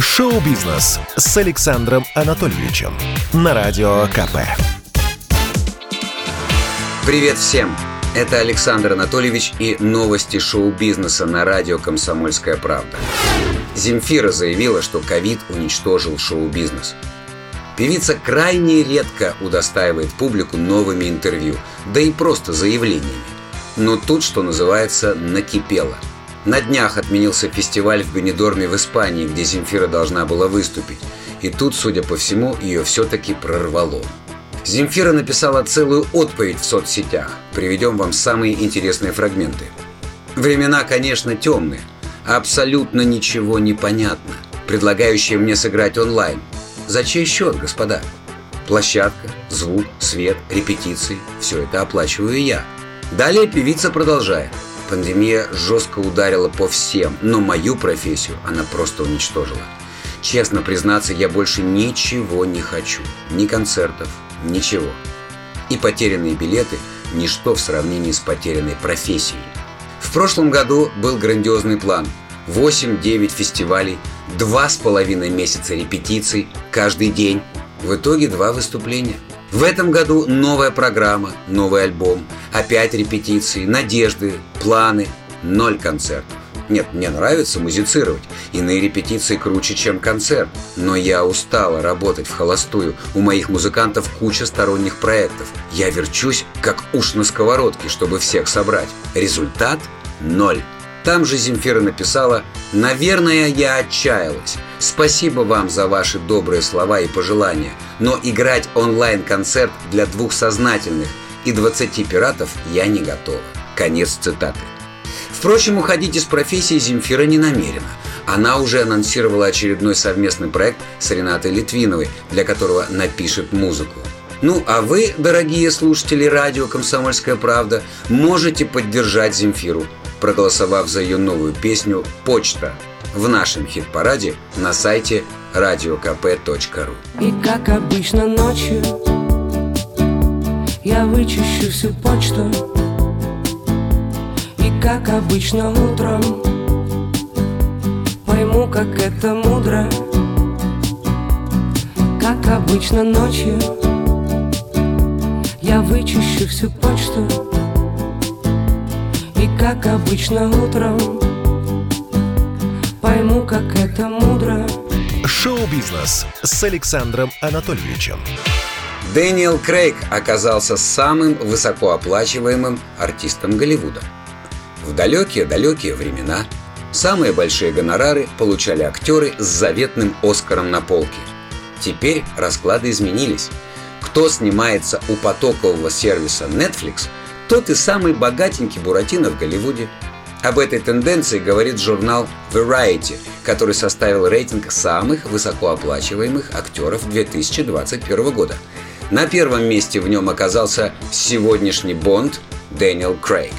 Шоу-бизнес с Александром Анатольевичем на Радио КП. Привет всем! Это Александр Анатольевич и новости шоу-бизнеса на радио «Комсомольская правда». Земфира заявила, что ковид уничтожил шоу-бизнес. Певица крайне редко удостаивает публику новыми интервью, да и просто заявлениями. Но тут, что называется, накипело – на днях отменился фестиваль в Бенедорме в Испании, где Земфира должна была выступить. И тут, судя по всему, ее все-таки прорвало. Земфира написала целую отповедь в соцсетях. Приведем вам самые интересные фрагменты. Времена, конечно, темные. Абсолютно ничего не понятно. Предлагающие мне сыграть онлайн. За чей счет, господа? Площадка, звук, свет, репетиции – все это оплачиваю я. Далее певица продолжает – Пандемия жестко ударила по всем, но мою профессию она просто уничтожила. Честно признаться, я больше ничего не хочу. Ни концертов, ничего. И потерянные билеты – ничто в сравнении с потерянной профессией. В прошлом году был грандиозный план. 8-9 фестивалей, два с половиной месяца репетиций, каждый день. В итоге два выступления. В этом году новая программа, новый альбом – Опять репетиции, надежды, планы, ноль концертов. Нет, мне нравится музицировать. Иные репетиции круче, чем концерт. Но я устала работать в холостую. У моих музыкантов куча сторонних проектов. Я верчусь, как уж на сковородке, чтобы всех собрать. Результат – ноль. Там же Земфира написала «Наверное, я отчаялась. Спасибо вам за ваши добрые слова и пожелания, но играть онлайн-концерт для двух сознательных – и 20 пиратов я не готова. Конец цитаты. Впрочем, уходить из профессии Земфира не намерена. Она уже анонсировала очередной совместный проект с Ренатой Литвиновой, для которого напишет музыку. Ну, а вы, дорогие слушатели радио «Комсомольская правда», можете поддержать Земфиру, проголосовав за ее новую песню «Почта» в нашем хит-параде на сайте radiokp.ru. И как обычно ночью я вычищу всю почту. И как обычно утром Пойму, как это мудро. Как обычно ночью Я вычищу всю почту. И как обычно утром Пойму, как это мудро Шоу-бизнес с Александром Анатольевичем Дэниел Крейг оказался самым высокооплачиваемым артистом Голливуда. В далекие-далекие времена самые большие гонорары получали актеры с заветным Оскаром на полке. Теперь расклады изменились. Кто снимается у потокового сервиса Netflix, тот и самый богатенький Буратино в Голливуде. Об этой тенденции говорит журнал Variety, который составил рейтинг самых высокооплачиваемых актеров 2021 года – на первом месте в нем оказался сегодняшний Бонд Дэниел Крейг.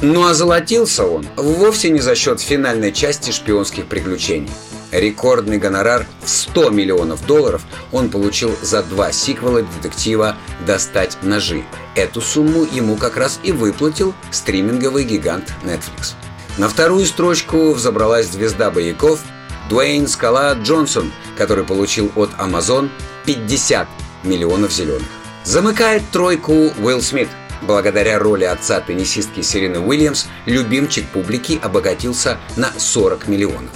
Ну а золотился он вовсе не за счет финальной части шпионских приключений. Рекордный гонорар в 100 миллионов долларов он получил за два сиквела детектива «Достать ножи». Эту сумму ему как раз и выплатил стриминговый гигант Netflix. На вторую строчку взобралась звезда бояков Дуэйн Скала Джонсон, который получил от Amazon 50 миллионов зеленых. Замыкает тройку Уилл Смит. Благодаря роли отца теннисистки Серены Уильямс любимчик публики обогатился на 40 миллионов.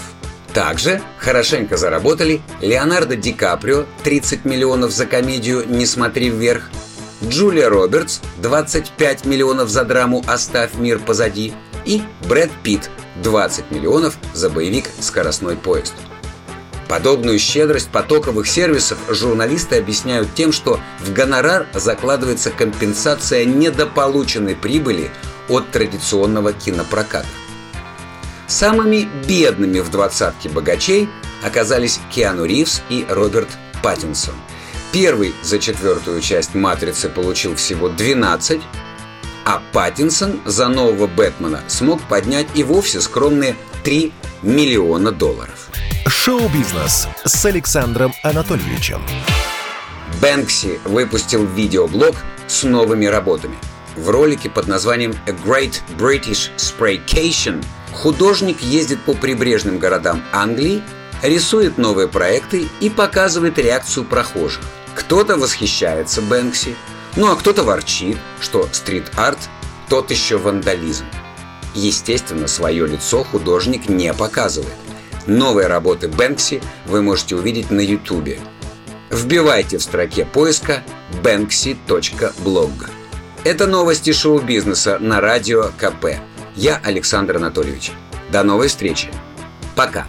Также хорошенько заработали Леонардо Ди Каприо 30 миллионов за комедию «Не смотри вверх», Джулия Робертс 25 миллионов за драму «Оставь мир позади» и Брэд Питт 20 миллионов за боевик «Скоростной поезд». Подобную щедрость потоковых сервисов журналисты объясняют тем, что в гонорар закладывается компенсация недополученной прибыли от традиционного кинопроката. Самыми бедными в двадцатке богачей оказались Киану Ривз и Роберт Паттинсон. Первый за четвертую часть «Матрицы» получил всего 12, а Паттинсон за нового Бэтмена смог поднять и вовсе скромные 3 миллиона долларов. Шоу-бизнес с Александром Анатольевичем. Бэнкси выпустил видеоблог с новыми работами. В ролике под названием A Great British Spraycation художник ездит по прибрежным городам Англии рисует новые проекты и показывает реакцию прохожих. Кто-то восхищается Бэнкси, ну а кто-то ворчит, что стрит-арт – тот еще вандализм. Естественно, свое лицо художник не показывает. Новые работы Бэнкси вы можете увидеть на Ютубе. Вбивайте в строке поиска banksy.blog. Это новости шоу-бизнеса на радио КП. Я Александр Анатольевич. До новой встречи. Пока.